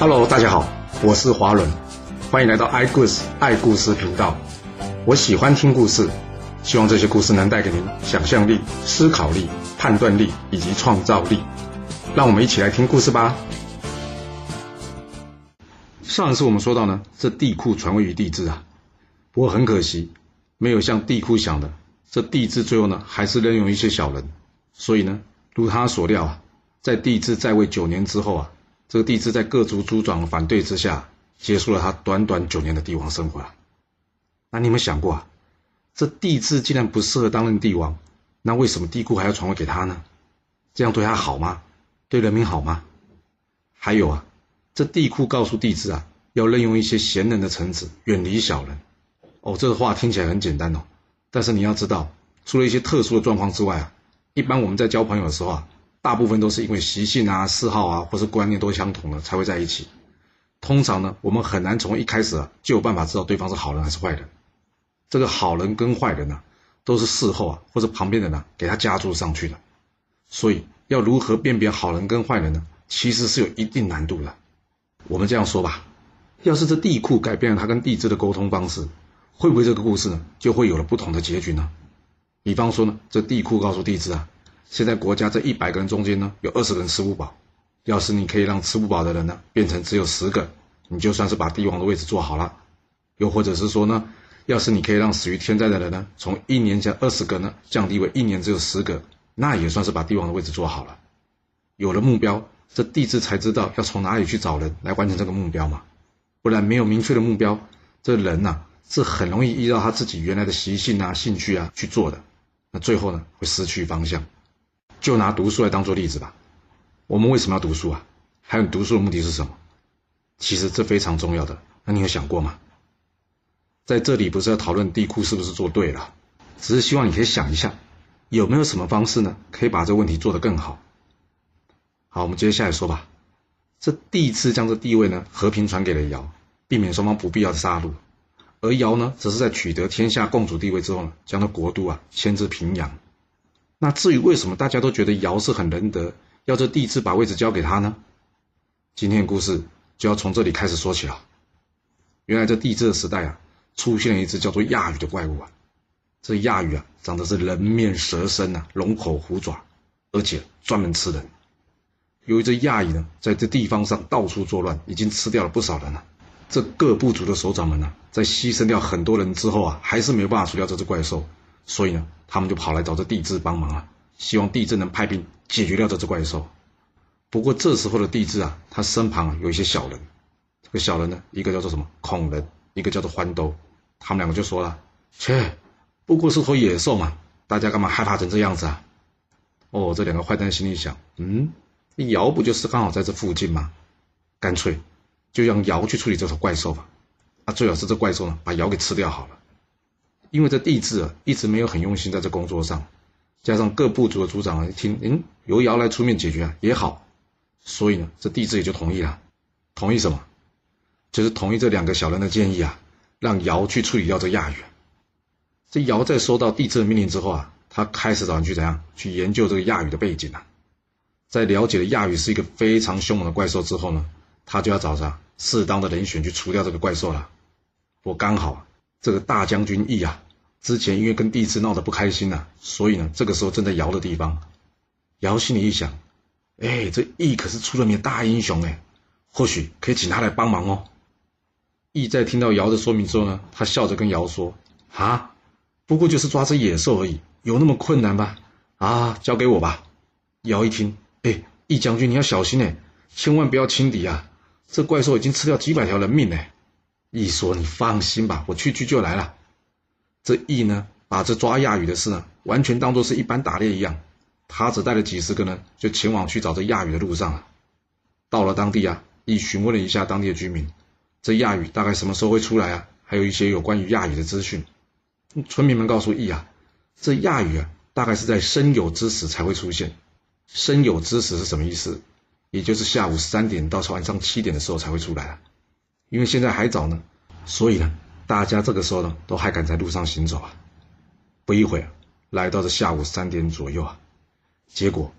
Hello，大家好，我是华伦，欢迎来到爱故事爱故事频道。我喜欢听故事，希望这些故事能带给您想象力、思考力、判断力以及创造力。让我们一起来听故事吧。上一次我们说到呢，这地库传位于帝制啊，不过很可惜，没有像地库想的，这帝制最后呢还是任用一些小人，所以呢，如他所料啊，在帝制在位九年之后啊。这个帝制在各族族长的反对之下，结束了他短短九年的帝王生活。那你们想过啊？这帝制既然不适合担任帝王，那为什么帝库还要传位给他呢？这样对他好吗？对人民好吗？还有啊，这帝库告诉帝制啊，要任用一些贤能的臣子，远离小人。哦，这个话听起来很简单哦，但是你要知道，除了一些特殊的状况之外啊，一般我们在交朋友的时候啊。大部分都是因为习性啊、嗜好啊，或是观念都相同的才会在一起。通常呢，我们很难从一开始啊就有办法知道对方是好人还是坏人。这个好人跟坏人呢，都是事后啊或者旁边的人给他加注上去的。所以要如何辨别好人跟坏人呢？其实是有一定难度的。我们这样说吧，要是这地库改变了他跟地质的沟通方式，会不会这个故事呢就会有了不同的结局呢？比方说呢，这地库告诉地质啊。现在国家这一百个人中间呢，有二十个人吃不饱。要是你可以让吃不饱的人呢变成只有十个，你就算是把帝王的位置做好了。又或者是说呢，要是你可以让死于天灾的人呢，从一年前二十个呢降低为一年只有十个，那也算是把帝王的位置做好了。有了目标，这帝制才知道要从哪里去找人来完成这个目标嘛。不然没有明确的目标，这人呐是很容易依照他自己原来的习性啊、兴趣啊去做的，那最后呢会失去方向。就拿读书来当做例子吧。我们为什么要读书啊？还有读书的目的是什么？其实这非常重要的。那你有想过吗？在这里不是要讨论地库是不是做对了，只是希望你可以想一下，有没有什么方式呢，可以把这个问题做得更好。好，我们接下来说吧。这第一次将这地位呢和平传给了尧，避免双方不必要的杀戮。而尧呢，则是在取得天下共主地位之后呢，将他国都啊迁至平阳。那至于为什么大家都觉得尧是很仁德，要这帝制把位置交给他呢？今天的故事就要从这里开始说起了。原来这帝制的时代啊，出现了一只叫做亚羽的怪物啊。这亚羽啊，长得是人面蛇身啊，龙口虎爪，而且专门吃人。由于这亚羽呢，在这地方上到处作乱，已经吃掉了不少人了。这各部族的首长们呢，在牺牲掉很多人之后啊，还是没有办法除掉这只怪兽。所以呢，他们就跑来找这帝制帮忙啊，希望帝制能派兵解决掉这只怪兽。不过这时候的帝制啊，他身旁有一些小人，这个小人呢，一个叫做什么孔人，一个叫做欢兜，他们两个就说了：“切，不过是头野兽嘛，大家干嘛害怕成这样子啊？”哦，这两个坏蛋心里想：“嗯，尧不就是刚好在这附近吗？干脆就让尧去处理这头怪兽吧。啊，最好是这怪兽呢，把尧给吃掉好了。”因为这帝制啊，一直没有很用心在这工作上，加上各部族的族长一听，嗯，由尧来出面解决啊也好，所以呢，这帝制也就同意了。同意什么？就是同意这两个小人的建议啊，让尧去处理掉这亚羽。这尧在收到帝制的命令之后啊，他开始找人去怎样去研究这个亚羽的背景啊。在了解了亚羽是一个非常凶猛的怪兽之后呢，他就要找着适当的人选去除掉这个怪兽了。我刚好。这个大将军义啊，之前因为跟帝制闹得不开心呐，所以呢，这个时候正在尧的地方。尧心里一想，哎，这义可是出了名的大英雄哎，或许可以请他来帮忙哦。义在听到尧的说明之后呢，他笑着跟尧说：“啊，不过就是抓只野兽而已，有那么困难吗？啊，交给我吧。”尧一听，哎，义将军你要小心哎，千万不要轻敌啊，这怪兽已经吃掉几百条人命哎。羿说：“你放心吧，我去去就来了。”这羿呢，把这抓亚羽的事呢，完全当作是一般打猎一样。他只带了几十个人，就前往去找这亚羽的路上了。到了当地啊，羿询问了一下当地的居民，这亚羽大概什么时候会出来啊？还有一些有关于亚羽的资讯。村民们告诉羿啊，这亚羽啊，大概是在申酉之时才会出现。申酉之时是什么意思？也就是下午三点到晚上七点的时候才会出来啊。因为现在还早呢，所以呢，大家这个时候呢，都还敢在路上行走啊。不一会儿，来到了下午三点左右啊，结果，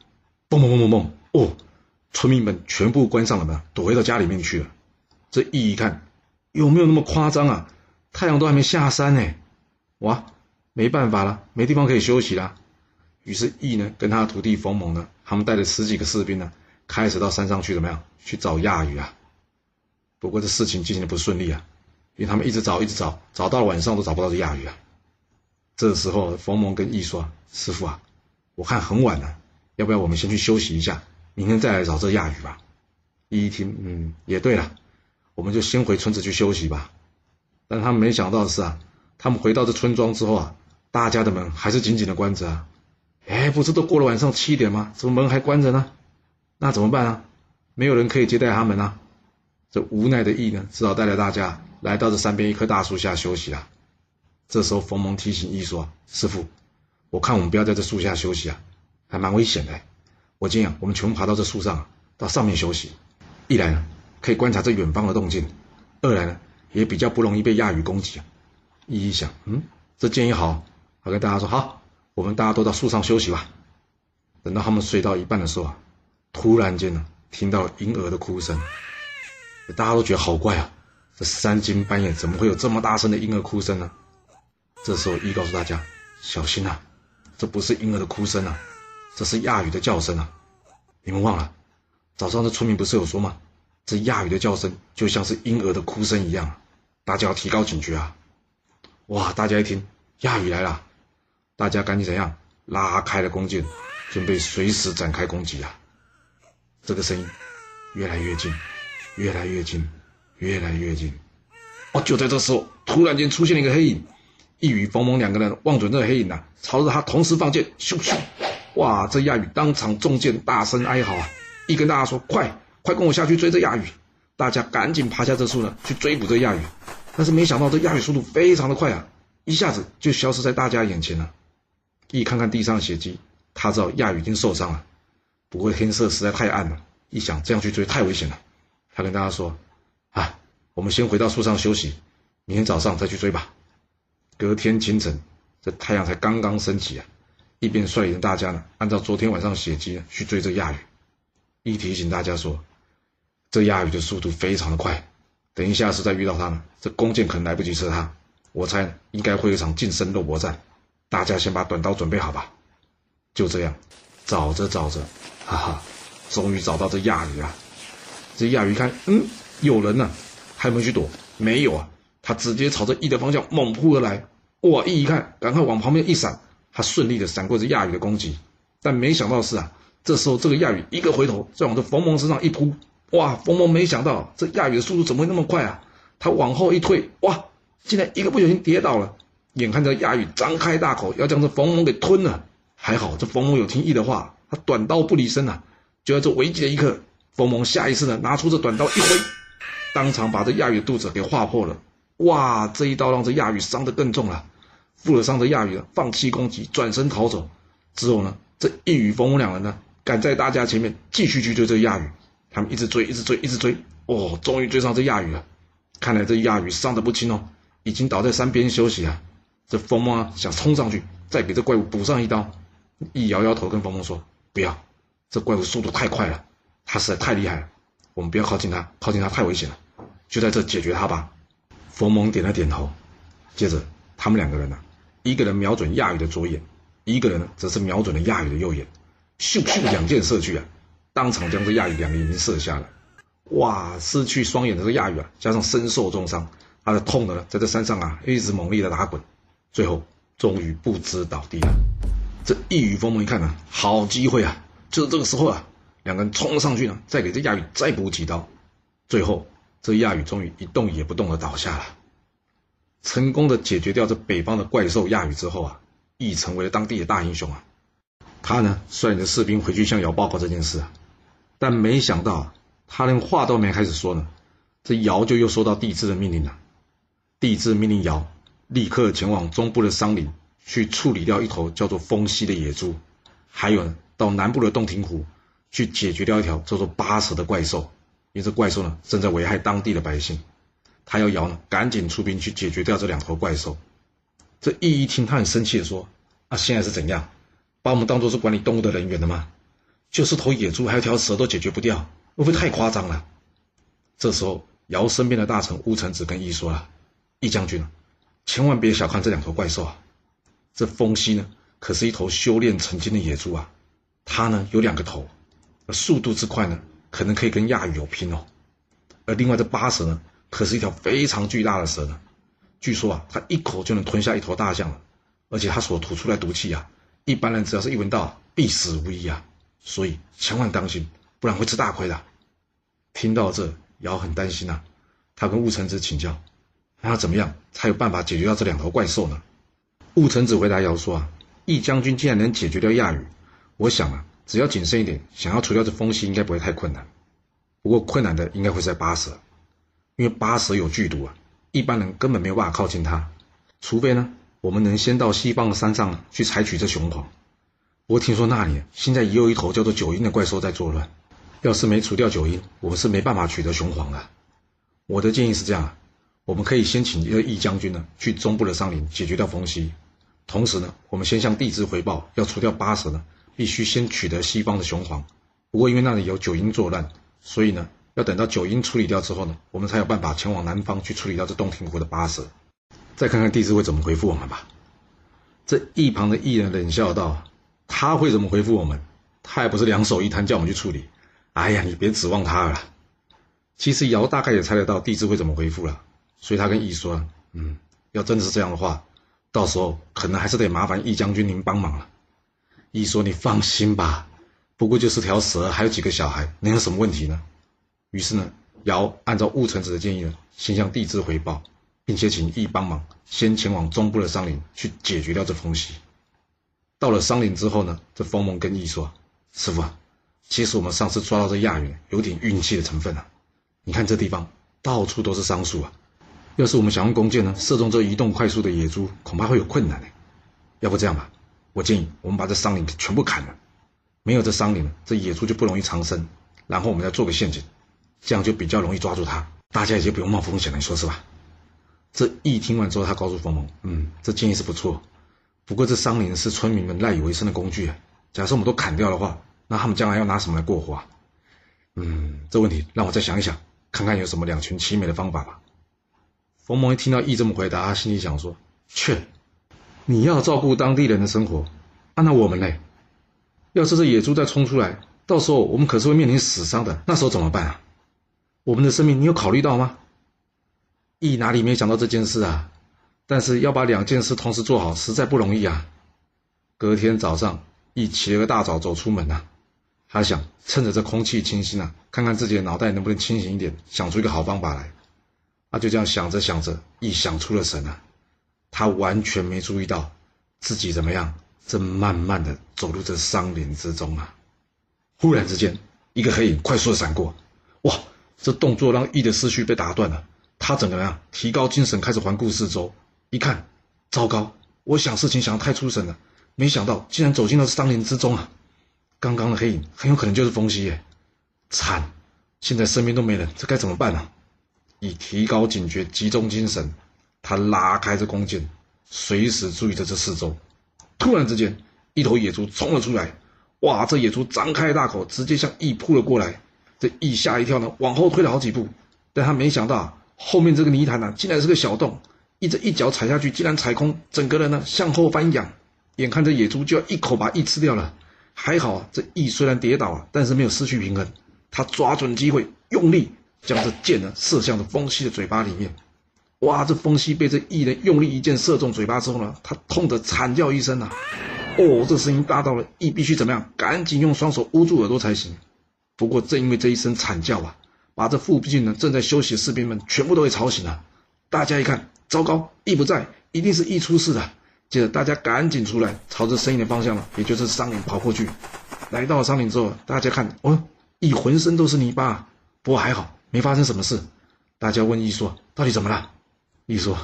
嘣嘣嘣嘣嘣，哦，村民们全部关上了门，躲回到家里面去了。这一一看，有没有那么夸张啊？太阳都还没下山呢，哇，没办法了，没地方可以休息了。于是羿呢，跟他的徒弟冯蒙呢，他们带着十几个士兵呢，开始到山上去怎么样？去找亚羽啊。不过这事情进行的不顺利啊，因为他们一直找，一直找，找到了晚上都找不到这亚羽啊。这时候冯蒙跟羿说：“师傅啊，我看很晚了，要不要我们先去休息一下，明天再来找这亚羽吧？”羿一听，嗯，也对了，我们就先回村子去休息吧。但他们没想到的是啊，他们回到这村庄之后啊，大家的门还是紧紧的关着啊。哎，不是都过了晚上七点吗？怎么门还关着呢？那怎么办啊？没有人可以接待他们啊。这无奈的羿呢，只好带着大家来到这山边一棵大树下休息啊。这时候，冯蒙提醒羿说：“师傅，我看我们不要在这树下休息啊，还蛮危险的。我建议我们全部爬到这树上，到上面休息。一来呢，可以观察这远方的动静；二来呢。”也比较不容易被亚羽攻击啊！一一想，嗯，这建议好，他跟大家说好，我们大家都到树上休息吧。等到他们睡到一半的时候啊，突然间呢，听到婴儿的哭声，大家都觉得好怪啊！这三更半夜怎么会有这么大声的婴儿哭声呢？这时候一告诉大家，小心啊，这不是婴儿的哭声啊，这是亚羽的叫声啊！你们忘了，早上的村民不是有说吗？这亚羽的叫声就像是婴儿的哭声一样，大家要提高警觉啊！哇，大家一听亚羽来了，大家赶紧怎样拉开了弓箭，准备随时展开攻击啊！这个声音越来越近，越来越近，越来越近。哦，就在这时候，突然间出现了一个黑影，一羽、冯蒙两个人望准这个黑影呐，朝着他同时放箭，咻咻！哇，这亚宇当场中箭，大声哀嚎啊！一跟大家说快！快跟我下去追这亚宇！大家赶紧爬下这树呢，去追捕这亚宇。但是没想到这亚宇速度非常的快啊，一下子就消失在大家眼前了。一看看地上的血迹，他知道亚宇已经受伤了。不过天色实在太暗了，一想这样去追太危险了，他跟大家说：“啊，我们先回到树上休息，明天早上再去追吧。”隔天清晨，这太阳才刚刚升起啊，一边率领大家呢，按照昨天晚上血迹去追这亚羽。一提醒大家说。这亚羽的速度非常的快，等一下是再遇到他呢，这弓箭可能来不及射他。我猜应该会有一场近身肉搏战，大家先把短刀准备好吧。就这样，找着找着，哈哈，终于找到这亚羽了。这亚羽一看，嗯，有人呢，还没去躲？没有啊，他直接朝着翼的方向猛扑而来。哇，翼一看，赶快往旁边一闪，他顺利的闪过这亚羽的攻击。但没想到是啊，这时候这个亚羽一个回头，再往这冯蒙身上一扑。哇！冯蒙没想到这亚羽的速度怎么会那么快啊？他往后一退，哇！竟然一个不小心跌倒了。眼看着亚羽张开大口要将这冯蒙给吞了，还好这冯蒙有听翼的话，他短刀不离身啊！就在这危急的一刻，冯蒙下意识的拿出这短刀一挥，当场把这亚羽肚子给划破了。哇！这一刀让这亚羽伤得更重了。负了伤的亚羽放弃攻击，转身逃走。之后呢，这一与冯蒙两人呢，赶在大家前面继续去追这亚羽。他们一直追，一直追，一直追，哦，终于追上这亚羽了。看来这亚羽伤得不轻哦，已经倒在山边休息啊。这冯蒙啊，想冲上去，再给这怪物补上一刀。一摇摇头，跟冯蒙说：“不要，这怪物速度太快了，他实在太厉害了，我们不要靠近他，靠近他太危险了。就在这解决他吧。”冯蒙点了点头。接着，他们两个人呢，一个人瞄准亚羽的左眼，一个人呢，则是瞄准了亚羽的右眼，咻咻两箭射去啊。当场将这亚羽两个眼睛射瞎了，哇！失去双眼的这亚羽啊，加上身受重伤，他的痛的呢，在这山上啊一直猛烈的打滚，最后终于不支倒地了。这一羽风蒙一看呢，好机会啊！就是这个时候啊，两个人冲了上去呢，再给这亚羽再补几刀，最后这亚羽终于一动也不动的倒下了，成功的解决掉这北方的怪兽亚羽之后啊，亦成为了当地的大英雄啊。他呢，率领着士兵回去向尧报告这件事啊。但没想到，他连话都没开始说呢，这尧就又收到帝制的命令了。帝制命令尧立刻前往中部的桑林去处理掉一头叫做风息的野猪，还有呢到南部的洞庭湖去解决掉一条叫做八蛇的怪兽，因为这怪兽呢正在危害当地的百姓。他要尧呢赶紧出兵去解决掉这两头怪兽。这羿一听，他很生气的说：“啊，现在是怎样？把我们当做是管理动物的人员的吗？”就是头野猪还有条蛇都解决不掉，会不会太夸张了？这时候，尧身边的大臣乌臣子跟羿说了：“羿将军，千万别小看这两头怪兽啊！这风息呢，可是一头修炼成精的野猪啊，它呢有两个头，速度之快呢，可能可以跟亚羽有拼哦。而另外这八蛇呢，可是一条非常巨大的蛇呢，据说啊，它一口就能吞下一头大象了，而且它所吐出来毒气啊，一般人只要是一闻到，必死无疑啊！所以千万当心，不然会吃大亏的。”听到这。尧很担心呐，他跟兀臣子请教，那要怎么样才有办法解决掉这两头怪兽呢？兀臣子回答尧说啊，易将军既然能解决掉亚羽，我想啊，只要谨慎一点，想要除掉这风息应该不会太困难。不过困难的应该会在八蛇，因为八蛇有剧毒啊，一般人根本没有办法靠近它，除非呢，我们能先到西方的山上去采取这雄黄。不过听说那里现在也有一头叫做九阴的怪兽在作乱。要是没除掉九阴，我们是没办法取得雄黄的。我的建议是这样：我们可以先请一个义将军呢，去中部的山林解决掉风息。同时呢，我们先向帝之回报，要除掉八蛇呢，必须先取得西方的雄黄。不过因为那里有九阴作乱，所以呢，要等到九阴处理掉之后呢，我们才有办法前往南方去处理掉这洞庭湖的八蛇。再看看帝之会怎么回复我们吧。这一旁的艺人冷笑道：“他会怎么回复我们？他也不是两手一摊叫我们去处理。”哎呀，你别指望他了。其实尧大概也猜得到帝智会怎么回复了，所以他跟羿说：“嗯，要真的是这样的话，到时候可能还是得麻烦易将军您帮忙了。”羿说：“你放心吧，不过就是条蛇，还有几个小孩，能有什么问题呢？”于是呢，尧按照兀臣子的建议呢，先向帝智回报，并且请羿帮忙，先前往中部的桑林去解决掉这风息。到了桑林之后呢，这风蒙跟羿说：“师傅啊。”其实我们上次抓到这亚羽，有点运气的成分啊。你看这地方到处都是桑树啊，要是我们想用弓箭呢射中这移动快速的野猪，恐怕会有困难呢。要不这样吧，我建议我们把这桑林全部砍了，没有这桑林，这野猪就不容易藏身。然后我们再做个陷阱，这样就比较容易抓住它，大家也就不用冒风险了，你说是吧？这一听完之后，他告诉冯蒙，嗯，这建议是不错，不过这桑林是村民们赖以为生的工具，假设我们都砍掉的话。那他们将来要拿什么来过活啊？嗯，这问题让我再想一想，看看有什么两全其美的方法吧。冯蒙一听到羿这么回答，他心里想说：切，你要照顾当地人的生活，那我们呢？要是这野猪再冲出来，到时候我们可是会面临死伤的，那时候怎么办啊？我们的生命你有考虑到吗？羿哪里没想到这件事啊？但是要把两件事同时做好，实在不容易啊。隔天早上，羿起了个大早走出门呐。他想趁着这空气清新啊，看看自己的脑袋能不能清醒一点，想出一个好方法来。他就这样想着想着，一想出了神啊，他完全没注意到自己怎么样，正慢慢的走入这桑林之中啊。忽然之间，一个黑影快速的闪过，哇！这动作让羿的思绪被打断了。他整个人啊，提高精神，开始环顾四周。一看，糟糕！我想事情想得太出神了，没想到竟然走进了桑林之中啊！刚刚的黑影很有可能就是风息耶，惨！现在身边都没人，这该怎么办呢？以提高警觉，集中精神，他拉开这弓箭，随时注意着这四周。突然之间，一头野猪冲了出来，哇！这野猪张开大口，直接向羿扑了过来。这羿吓一跳呢，往后退了好几步，但他没想到后面这个泥潭呢，竟然是个小洞。一这一脚踩下去，竟然踩空，整个人呢向后翻仰，眼看着野猪就要一口把羿吃掉了。还好啊，这羿虽然跌倒了，但是没有失去平衡。他抓准机会，用力将这箭呢射向了风息的嘴巴里面。哇！这风息被这异人用力一箭射中嘴巴之后呢，他痛得惨叫一声啊！哦，这声音大到了异必须怎么样？赶紧用双手捂住耳朵才行。不过正因为这一声惨叫啊，把这附近呢正在休息的士兵们全部都给吵醒了。大家一看，糟糕，异不在，一定是异出事了。接着，大家赶紧出来，朝着声音的方向了，也就是山林跑过去。来到了山林之后，大家看，哦，异浑身都是泥巴，不过还好，没发生什么事。大家问异说：“到底怎么了？”羿说：“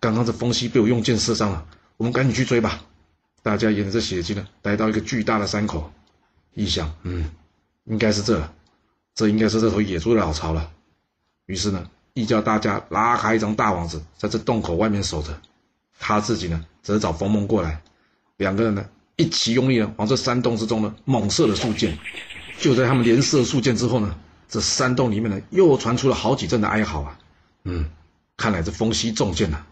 刚刚这风息被我用箭射伤了，我们赶紧去追吧。”大家沿着血迹呢，来到一个巨大的山口。羿想：“嗯，应该是这，这应该是这头野猪的老巢了。”于是呢，羿叫大家拉开一张大网子，在这洞口外面守着。他自己呢，则找冯蒙过来，两个人呢一起用力的往这山洞之中呢猛射了数箭。就在他们连射数箭之后呢，这山洞里面呢又传出了好几阵的哀嚎啊。嗯，看来这风息中箭了。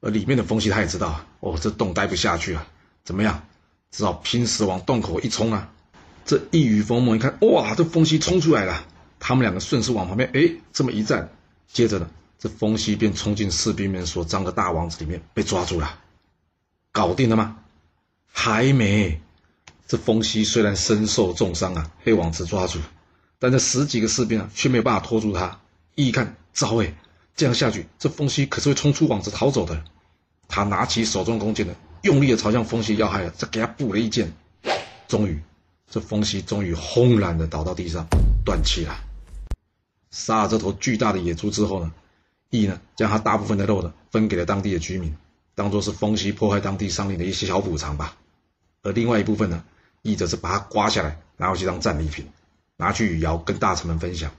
而里面的风息他也知道啊，哦，这洞待不下去啊，怎么样？只好拼死往洞口一冲啊！这一羽风梦一看，哇，这风息冲出来了。他们两个顺势往旁边，哎，这么一站，接着呢，这风息便冲进士兵们所张的大网子里面，被抓住了。搞定了吗？还没。这风息虽然身受重伤啊，被网子抓住，但这十几个士兵啊，却没有办法拖住他。一看，糟哎，这样下去，这风息可是会冲出网子逃走的。他拿起手中弓箭呢，用力的朝向风息要害了，再给他补了一箭。终于，这风息终于轰然的倒到地上，断气了。杀了这头巨大的野猪之后呢，羿呢将他大部分的肉呢分给了当地的居民，当做是风息破坏当地山林的一些小补偿吧。而另外一部分呢，羿则是把它刮下来，拿回去当战利品，拿去与尧跟大臣们分享。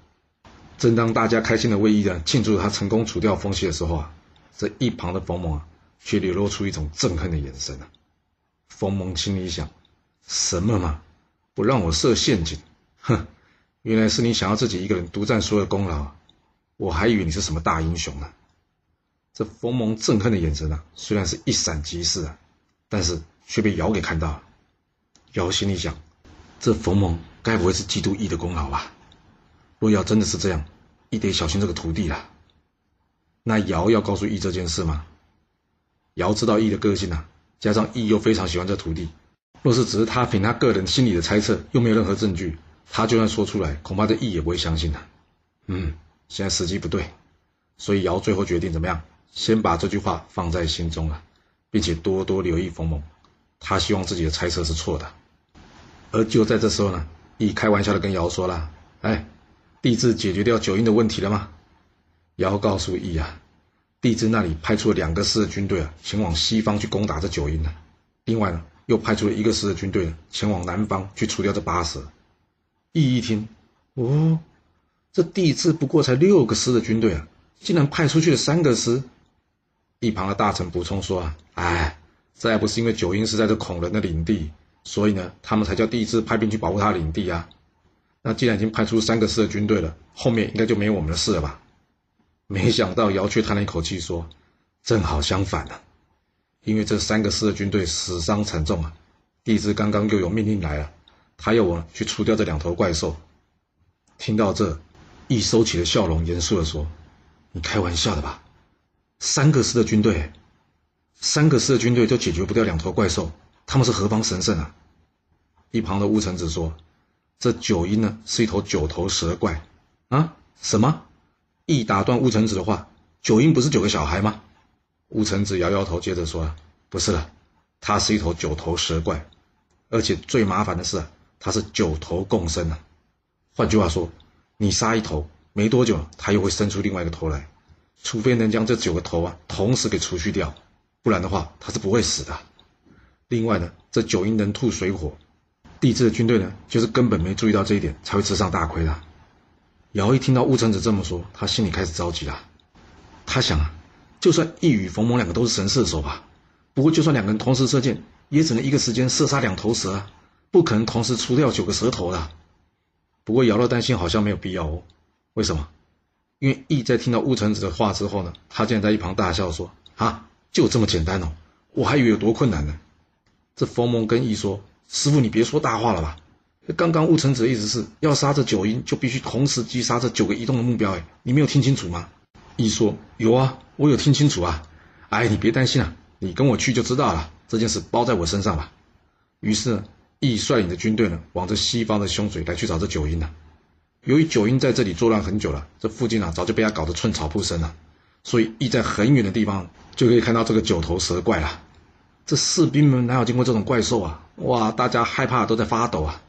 正当大家开心的为羿呢庆祝他成功除掉风息的时候啊，这一旁的冯蒙啊。却流露出一种憎恨的眼神啊！冯蒙心里想：什么嘛，不让我设陷阱？哼，原来是你想要自己一个人独占所有功劳，我还以为你是什么大英雄呢。这冯蒙憎恨的眼神啊，虽然是一闪即逝啊，但是却被尧给看到了。尧心里想：这冯蒙该不会是嫉妒羿的功劳吧？若要真的是这样，一得小心这个徒弟了。那尧要告诉羿这件事吗？尧知道羿的个性啊，加上羿又非常喜欢这徒弟，若是只是他凭他个人心里的猜测，又没有任何证据，他就算说出来，恐怕这羿也不会相信的。嗯，现在时机不对，所以尧最后决定怎么样？先把这句话放在心中啊，并且多多留意冯蒙，他希望自己的猜测是错的。而就在这时候呢，羿开玩笑的跟尧说了：“哎，帝彘解决掉九阴的问题了吗？”尧告诉羿啊。帝彘那里派出了两个师的军队啊，前往西方去攻打这九阴呢。另外呢，又派出了一个师的军队前往南方去除掉这八蛇。羿一听，哦，这帝彘不过才六个师的军队啊，竟然派出去了三个师。一旁的大臣补充说啊，哎，这还不是因为九阴是在这孔人的领地，所以呢，他们才叫帝彘派兵去保护他的领地啊。那既然已经派出三个师的军队了，后面应该就没有我们的事了吧？没想到姚却叹了一口气说：“正好相反呢，因为这三个师的军队死伤惨重啊。帝彘刚刚又有命令来了，他要我去除掉这两头怪兽。”听到这，一收起了笑容，严肃地说：“你开玩笑的吧？三个师的军队，三个师的军队都解决不掉两头怪兽？他们是何方神圣啊？”一旁的乌臣子说：“这九阴呢，是一头九头蛇怪啊？什么？”一打断乌承子的话，九阴不是九个小孩吗？乌承子摇摇头，接着说：“不是了，它是一头九头蛇怪，而且最麻烦的是，它是九头共生啊。换句话说，你杀一头，没多久它又会生出另外一个头来，除非能将这九个头啊同时给除去掉，不然的话它是不会死的。另外呢，这九阴能吐水火，帝制的军队呢，就是根本没注意到这一点，才会吃上大亏的。”尧一听到乌臣子这么说，他心里开始着急了。他想啊，就算羿与冯蒙两个都是神射手吧，不过就算两个人同时射箭，也只能一个时间射杀两头蛇，不可能同时除掉九个蛇头的。不过尧乐担心好像没有必要哦。为什么？因为羿在听到乌臣子的话之后呢，他竟然在一旁大笑说：“啊，就这么简单哦，我还以为有多困难呢。”这冯蒙跟羿说：“师傅，你别说大话了吧。”刚刚雾臣子的意思是要杀这九阴，就必须同时击杀这九个移动的目标。哎，你没有听清楚吗？羿说：“有啊，我有听清楚啊。”哎，你别担心啊，你跟我去就知道了。这件事包在我身上吧。于是，易，率领的军队呢，往这西方的凶水来去找这九阴了。由于九阴在这里作乱很久了，这附近啊早就被他搞得寸草不生了，所以易在很远的地方就可以看到这个九头蛇怪了。这士兵们哪有见过这种怪兽啊？哇，大家害怕都在发抖啊。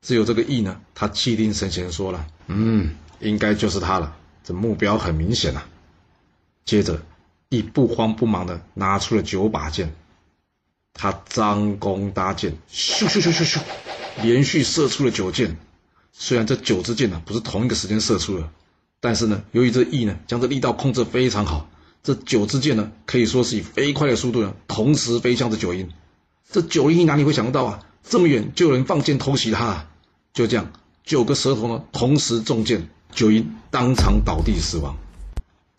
只有这个羿呢，他气定神闲说了：“嗯，应该就是他了。这目标很明显啊。”接着，羿不慌不忙的拿出了九把剑，他张弓搭箭，咻咻咻咻咻，连续射出了九箭。虽然这九支箭呢不是同一个时间射出的，但是呢，由于这羿呢将这力道控制非常好，这九支箭呢可以说是以飞快的速度呢同时飞向这九阴。这九阴哪里会想得到啊？这么远就有人放箭偷袭他，就这样，九个蛇头呢同时中箭，九阴当场倒地死亡。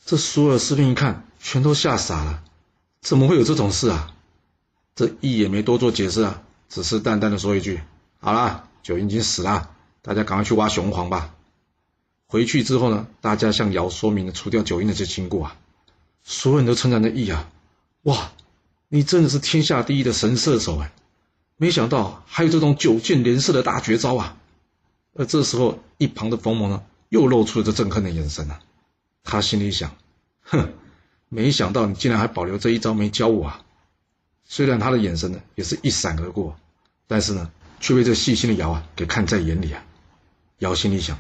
这所有士兵一看，全都吓傻了，怎么会有这种事啊？这义也没多做解释啊，只是淡淡的说一句：“好了，九阴已经死了，大家赶快去挖雄黄吧。”回去之后呢，大家向尧说明了除掉九阴的这经过啊，所有人都称赞的义啊，哇，你真的是天下第一的神射手哎！没想到还有这种九箭连射的大绝招啊！而这时候，一旁的冯蒙呢，又露出了这憎恨的眼神啊。他心里想：哼，没想到你竟然还保留这一招没教我啊！虽然他的眼神呢，也是一闪而过，但是呢，却被这细心的尧啊给看在眼里啊。尧心里想：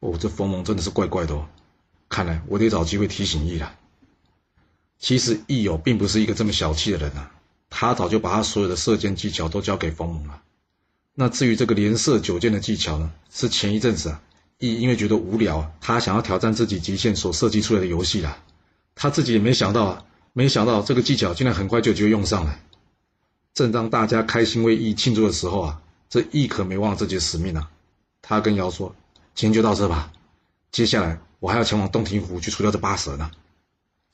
哦，这冯蒙真的是怪怪的哦，看来我得找机会提醒易了。其实义友并不是一个这么小气的人啊。他早就把他所有的射箭技巧都交给冯蒙了。那至于这个连射九箭的技巧呢，是前一阵子啊，易因为觉得无聊，他想要挑战自己极限所设计出来的游戏啦。他自己也没想到啊，没想到这个技巧竟然很快就就用上了。正当大家开心为羿庆祝的时候啊，这羿可没忘自己的使命啊。他跟尧说：“今天就到这吧，接下来我还要前往洞庭湖去除掉这八蛇呢。”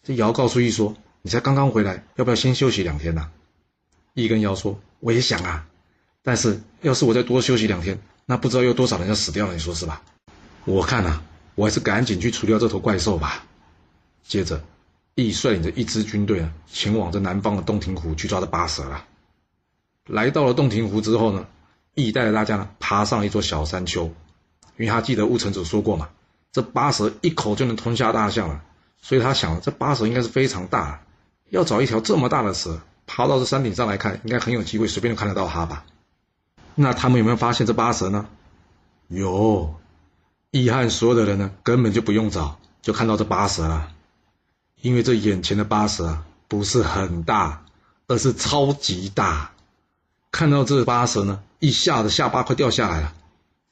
这尧告诉羿说：“你才刚刚回来，要不要先休息两天呢？”羿跟尧说：“我也想啊，但是要是我再多休息两天，那不知道有多少人要死掉了，你说是吧？我看啊，我还是赶紧去除掉这头怪兽吧。”接着，羿率领着一支军队啊，前往这南方的洞庭湖去抓这八蛇了。来到了洞庭湖之后呢，羿带着大家呢爬上一座小山丘，因为他记得戊辰子说过嘛，这八蛇一口就能吞下大象了，所以他想这八蛇应该是非常大，要找一条这么大的蛇。爬到这山顶上来看，应该很有机会，随便就看得到它吧？那他们有没有发现这八蛇呢？有，易汉所有的人呢，根本就不用找，就看到这八蛇了。因为这眼前的八蛇不是很大，而是超级大。看到这八蛇呢，一下子下巴快掉下来了。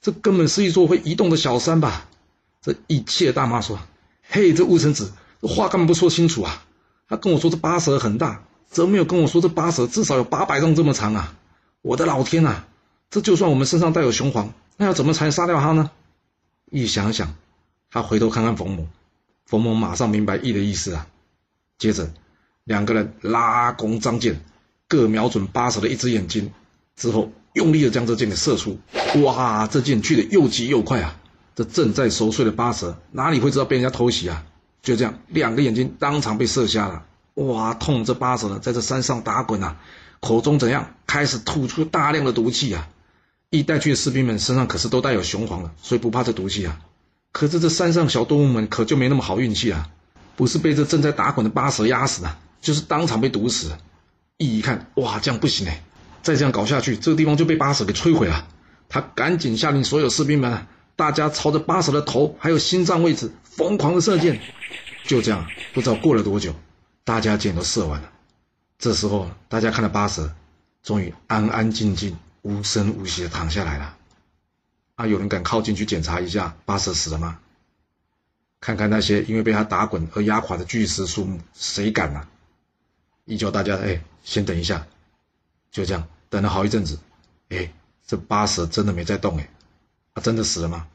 这根本是一座会移动的小山吧？这一切大妈说：“嘿，这乌臣子，话根本不说清楚啊！他跟我说这八蛇很大。”怎么没有跟我说这八蛇至少有八百丈这么长啊！我的老天啊，这就算我们身上带有雄黄，那要怎么才能杀掉它呢？一想想，他回头看看冯某，冯某马上明白羿的意思啊。接着，两个人拉弓张箭，各瞄准八蛇的一只眼睛，之后用力的将这箭给射出。哇，这箭去的又急又快啊！这正在熟睡的八蛇哪里会知道被人家偷袭啊？就这样，两个眼睛当场被射瞎了。哇，痛！这八蛇呢，在这山上打滚啊，口中怎样开始吐出大量的毒气啊！一带去的士兵们身上可是都带有雄黄的，所以不怕这毒气啊。可是这山上小动物们可就没那么好运气啊，不是被这正在打滚的八蛇压死的，就是当场被毒死。一一看，哇，这样不行哎！再这样搞下去，这个地方就被八蛇给摧毁了。他赶紧下令所有士兵们，大家朝着八蛇的头还有心脏位置疯狂的射箭。就这样，不知道过了多久。大家箭都射完了，这时候大家看到八蛇，终于安安静静、无声无息的躺下来了。啊，有人敢靠近去检查一下八蛇死了吗？看看那些因为被他打滚而压垮的巨石树木，谁敢呢？一叫大家，哎，先等一下。就这样等了好一阵子，哎，这八蛇真的没在动，哎，它真的死了吗？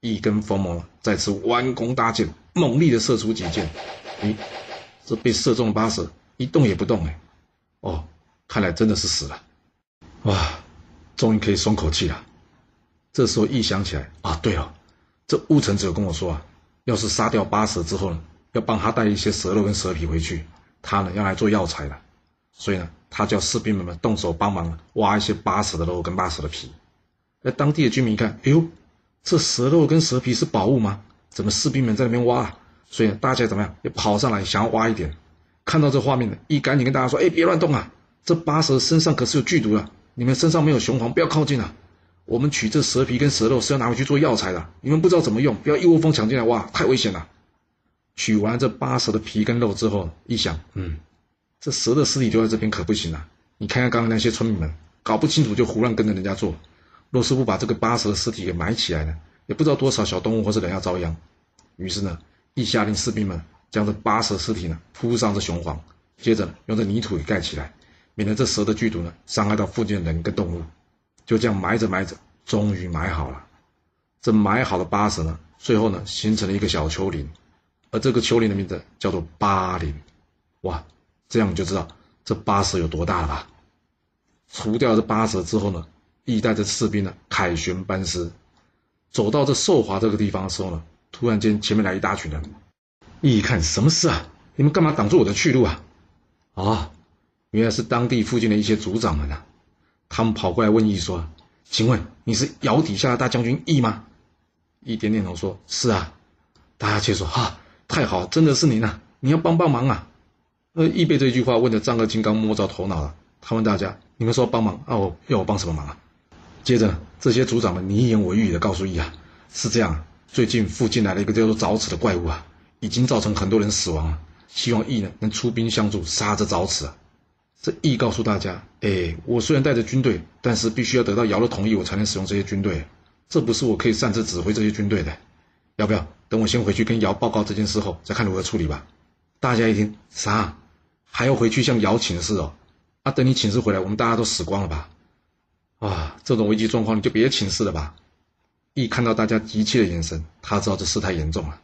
一根锋芒再次弯弓搭箭，猛力的射出几箭，咦？这被射中的八蛇一动也不动哎，哦，看来真的是死了，哇，终于可以松口气了。这时候一想起来啊，对了，这乌臣子有跟我说啊，要是杀掉八蛇之后呢，要帮他带一些蛇肉跟蛇皮回去，他呢要来做药材了，所以呢，他叫士兵们们动手帮忙挖一些八蛇的肉跟八蛇的皮。那当地的居民一看，哎呦，这蛇肉跟蛇皮是宝物吗？怎么士兵们在那边挖？所以大家怎么样？也跑上来想要挖一点。看到这画面的，一赶紧跟大家说：“哎，别乱动啊！这八蛇身上可是有剧毒的，你们身上没有雄黄，不要靠近啊！我们取这蛇皮跟蛇肉是要拿回去做药材的，你们不知道怎么用，不要一窝蜂抢进来挖，太危险了。”取完这八蛇的皮跟肉之后，一想，嗯，这蛇的尸体丢在这边可不行啊！你看看刚刚那些村民们，搞不清楚就胡乱跟着人家做，若是不把这个八蛇的尸体给埋起来呢，也不知道多少小动物或是人要遭殃。于是呢。一下令士兵们将这八蛇尸体呢铺上这雄黄，接着用这泥土给盖起来，免得这蛇的剧毒呢伤害到附近的人跟动物。就这样埋着埋着，终于埋好了。这埋好的八蛇呢，最后呢形成了一个小丘陵，而这个丘陵的名字叫做巴陵。哇，这样你就知道这八蛇有多大了吧？除掉这八蛇之后呢，羿带着士兵呢凯旋班师，走到这寿华这个地方的时候呢，突然间前面来一大群人。羿一看，什么事啊？你们干嘛挡住我的去路啊？啊，原来是当地附近的一些族长们啊，他们跑过来问羿说：“请问你是尧底下的大将军羿吗？”羿点点头说：“是啊。”大家却说：“哈，太好，真的是您啊！你要帮帮忙啊！”呃，羿被这句话问的丈二金刚摸着头脑了。他问大家：“你们说帮忙啊？我要我帮什么忙啊？”接着，这些族长们你一言我一语的告诉羿啊：“是这样，最近附近来了一个叫做凿齿的怪物啊，已经造成很多人死亡了。”希望羿呢能出兵相助，杀这凿齿啊！这羿告诉大家：“哎，我虽然带着军队，但是必须要得到尧的同意，我才能使用这些军队。这不是我可以擅自指挥这些军队的。要不要等我先回去跟尧报告这件事后，再看如何处理吧？”大家一听，啥？还要回去向尧请示哦？啊，等你请示回来，我们大家都死光了吧？啊，这种危机状况你就别请示了吧？一看到大家急切的眼神，他知道这事态严重了，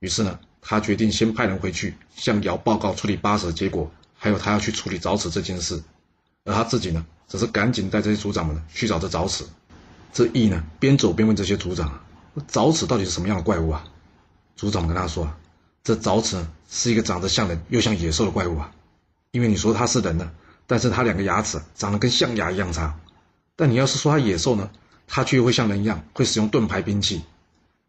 于是呢。他决定先派人回去向尧报告处理八蛇结果，还有他要去处理凿齿这件事，而他自己呢，只是赶紧带这些族长们去找这凿齿。这羿呢，边走边问这些族长：“凿齿到底是什么样的怪物啊？”族长跟他说：“啊这凿齿是一个长得像人又像野兽的怪物啊，因为你说它是人呢，但是它两个牙齿长得跟象牙一样长；但你要是说它野兽呢，它却会像人一样会使用盾牌兵器。”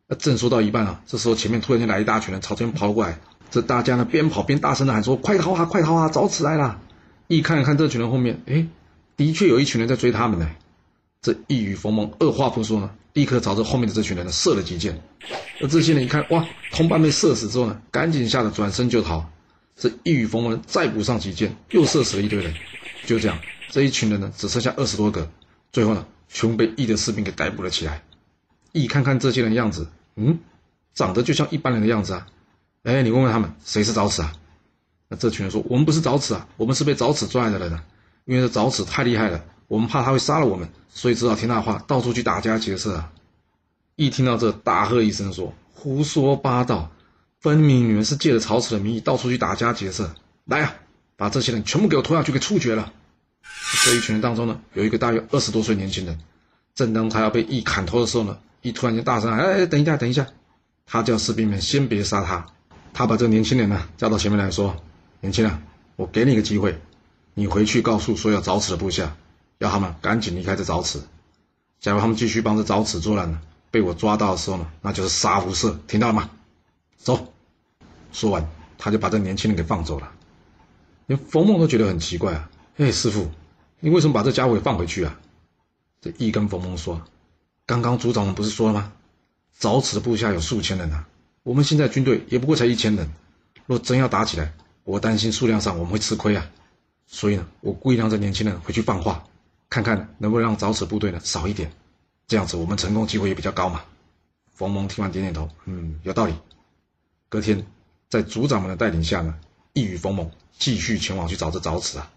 那正说到一半啊，这时候前面突然间来一大群人朝这边跑过来，这大家呢边跑边大声的喊说：“快逃啊，快逃啊，找死来了！”一看看这群人后面，哎，的确有一群人在追他们呢。这一语逢蒙，二话不说呢，立刻朝着后面的这群人呢射了几箭。而这些人一看，哇，同伴被射死之后呢，赶紧吓得转身就逃。这一语逢蒙，再补上几箭，又射死了一堆人。就这样，这一群人呢只剩下二十多个，最后呢，全部被羿的士兵给逮捕了起来。羿看看这些人样子。嗯，长得就像一般人的样子啊！哎，你问问他们谁是沼齿啊？那这群人说：“我们不是沼齿啊，我们是被沼齿抓来的人！因为这沼齿太厉害了，我们怕他会杀了我们，所以只好听他的话，到处去打家劫舍啊！”一听到这，大喝一声说：“胡说八道！分明你们是借着曹齿的名义到处去打家劫舍！来啊，把这些人全部给我拖下去，给处决了！”这一群人当中呢，有一个大约二十多岁年轻人，正当他要被一砍头的时候呢。一突然间大声喊：“哎，等一下，等一下！”他叫士兵们先别杀他。他把这个年轻人呢叫到前面来说：“年轻人，我给你个机会，你回去告诉所有找齿的部下，要他们赶紧离开这找齿。假如他们继续帮着找齿作乱呢，被我抓到的时候呢，那就是杀无赦，听到了吗？走！”说完，他就把这年轻人给放走了。连冯梦都觉得很奇怪啊！哎，师傅，你为什么把这家伙给放回去啊？这一跟冯蒙说。刚刚组长们不是说了吗？凿齿的部下有数千人啊，我们现在军队也不过才一千人，若真要打起来，我担心数量上我们会吃亏啊。所以呢，我故意让这年轻人回去放话，看看能不能让凿齿部队呢少一点，这样子我们成功机会也比较高嘛。冯蒙听完点点头，嗯，有道理。隔天，在组长们的带领下呢，一与冯蒙继续前往去找这凿齿啊。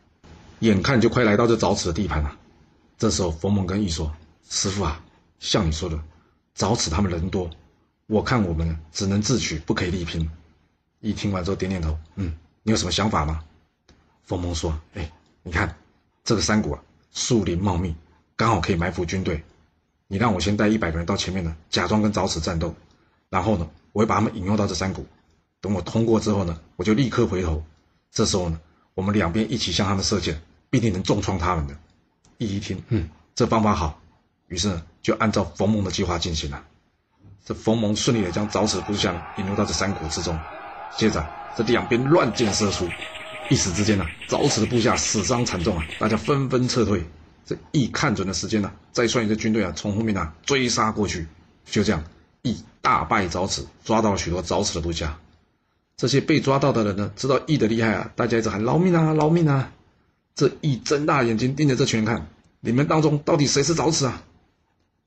眼看就快来到这凿齿的地盘了，这时候冯蒙跟羿说：“师傅啊。”像你说的，凿齿他们人多，我看我们只能自取，不可以力拼。一听完之后点点头，嗯，你有什么想法吗？冯蒙说：“哎，你看这个山谷啊，树林茂密，刚好可以埋伏军队。你让我先带一百个人到前面呢，假装跟凿齿战斗，然后呢，我会把他们引诱到这山谷。等我通过之后呢，我就立刻回头。这时候呢，我们两边一起向他们射箭，必定能重创他们的。”一一听，嗯，这方法好。于是呢，就按照冯蒙的计划进行了。这冯蒙顺利的将凿齿部下引入到这山谷之中，接着这两边乱箭射出，一时之间呢，凿齿的部下死伤惨重啊，大家纷纷撤退。这一看准了时间呢，再率领着军队啊，从后面啊追杀过去。就这样，羿大败凿齿，抓到了许多凿齿的部下。这些被抓到的人呢，知道羿的厉害啊，大家一直喊饶命啊，饶命啊！这一睁大眼睛盯着这群人看，你们当中到底谁是找死啊？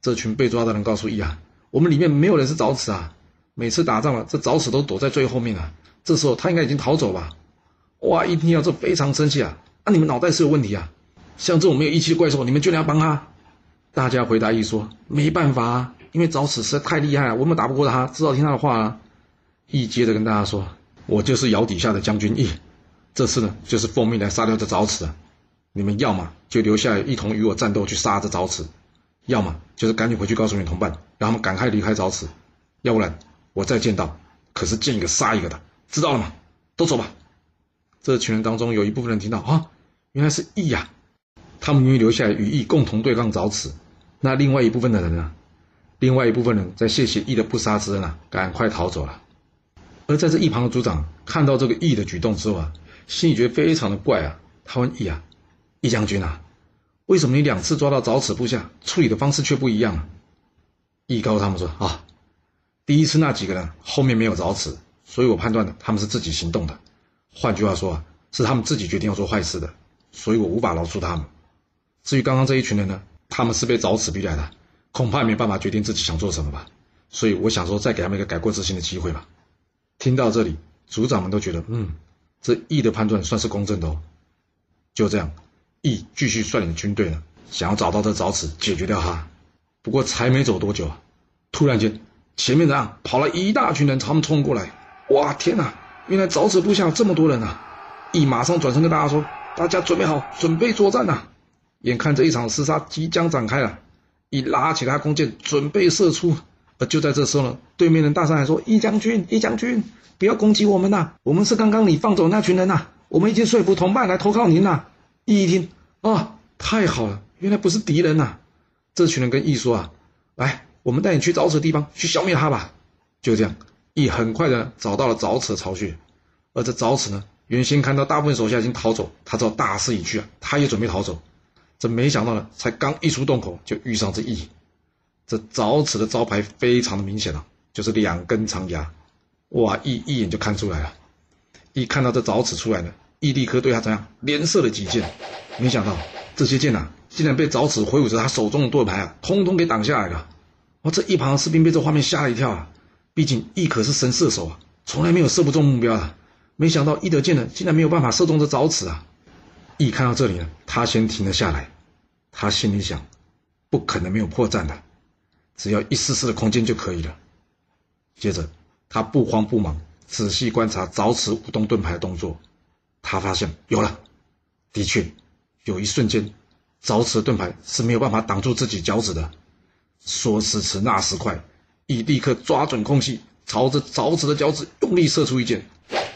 这群被抓的人告诉羿啊，我们里面没有人是找死啊，每次打仗了，这找死都躲在最后面啊。这时候他应该已经逃走吧？哇！一听到这非常生气啊，啊，你们脑袋是有问题啊！像这种没有义气的怪兽，你们居然要帮他？大家回答义说：没办法啊，因为早死实在太厉害了，我们打不过他，只好听他的话啊。义接着跟大家说：我就是窑底下的将军义，这次呢就是奉命来杀掉这早齿的！你们要么就留下来一同与我战斗去杀这早齿，要么就是赶紧回去告诉你同伴，让他们赶快离开早齿，要不然我再见到，可是见一个杀一个的，知道了吗？都走吧。这群人当中有一部分人听到啊，原来是义呀，他们愿意留下来与义共同对抗早齿。那另外一部分的人呢？另外一部分人在谢谢义的不杀之恩啊，赶快逃走了。而在这一旁的组长看到这个义的举动之后啊，心里觉得非常的怪啊。他问易啊：“易将军啊，为什么你两次抓到早齿部下，处理的方式却不一样啊？”易告诉他们说：“啊，第一次那几个人后面没有早齿，所以我判断呢，他们是自己行动的。换句话说啊，是他们自己决定要做坏事的，所以我无法饶恕他们。至于刚刚这一群人呢？”他们是被找死逼来的，恐怕没办法决定自己想做什么吧。所以我想说，再给他们一个改过自新的机会吧。听到这里，组长们都觉得，嗯，这义的判断算是公正的哦。就这样，义继续率领军队呢，想要找到这早齿，解决掉他。不过才没走多久啊，突然间，前面的跑了一大群人朝他们冲过来。哇，天哪！原来早齿部下有这么多人啊！义马上转身跟大家说：“大家准备好，准备作战呐！”眼看着一场厮杀即将展开了，一拉起他弓箭准备射出，而就在这时候呢，对面的大山还说：“易将军，易将军，不要攻击我们呐！我们是刚刚你放走那群人呐！我们已经说服同伴来投靠您呐！”易一听啊，太好了，原来不是敌人呐！这群人跟义说啊：“来，我们带你去沼泽地方去消灭他吧！”就这样，义很快的找到了沼泽巢穴，而这沼泽呢，原先看到大部分手下已经逃走，他知道大势已去啊，他也准备逃走。这没想到呢，才刚一出洞口，就遇上这义。这凿齿的招牌非常的明显啊，就是两根长牙。哇，一一眼就看出来了。一看到这凿齿出来呢，义立科对他怎样连射了几箭。没想到这些箭呐，竟然被凿齿挥舞着他手中的盾牌啊，通通给挡下来了。哇，这一旁的士兵被这画面吓了一跳啊。毕竟义可是神射手啊，从来没有射不中目标的。没想到一得箭呢，竟然没有办法射中这凿齿啊。一看到这里呢，他先停了下来。他心里想：不可能没有破绽的，只要一丝丝的空间就可以了。接着，他不慌不忙，仔细观察凿齿舞动盾牌的动作。他发现有了，的确，有一瞬间，凿齿的盾牌是没有办法挡住自己脚趾的。说时迟，那时快，乙立刻抓准空隙，朝着凿齿的脚趾用力射出一箭。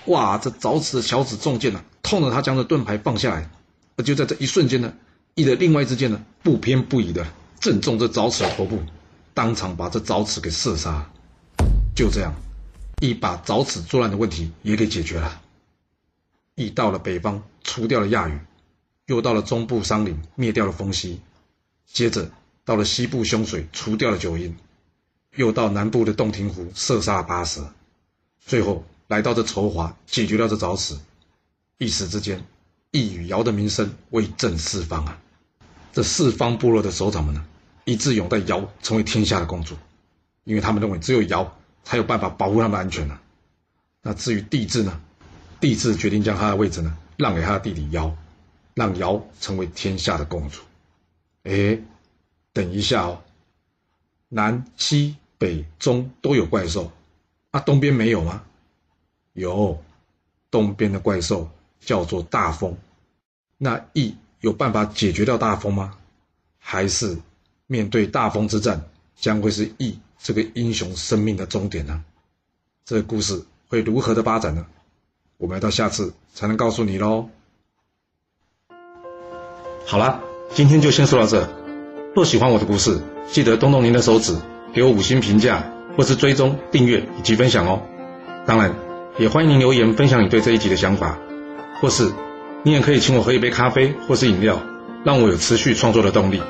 哇！这凿齿的小指中箭了，痛得他将这盾牌放下来。而就在这一瞬间呢，羿的另外一支箭呢，不偏不倚的正中这凿齿的头部，当场把这凿齿给射杀。就这样，一把凿齿作乱的问题也给解决了。羿到了北方，除掉了亚羽；又到了中部桑林，灭掉了风息；接着到了西部凶水，除掉了九阴；又到南部的洞庭湖，射杀了八蛇；最后。来到这筹华，解决了这早齿，一时之间，羿与尧的名声威震四方啊！这四方部落的首长们呢，一致拥戴尧成为天下的公主，因为他们认为只有尧才有办法保护他们安全呢。那至于帝制呢，帝制决定将他的位置呢让给他的弟弟尧，让尧成为天下的公主。哎，等一下哦，南西北中都有怪兽，啊，东边没有吗？有，东边的怪兽叫做大风，那羿有办法解决掉大风吗？还是面对大风之战，将会是羿这个英雄生命的终点呢？这个故事会如何的发展呢？我们要到下次才能告诉你喽。好了，今天就先说到这。若喜欢我的故事，记得动动您的手指，给我五星评价，或是追踪、订阅以及分享哦。当然。也欢迎您留言分享你对这一集的想法，或是你也可以请我喝一杯咖啡或是饮料，让我有持续创作的动力。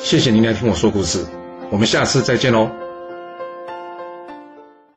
谢谢您来听我说故事，我们下次再见喽。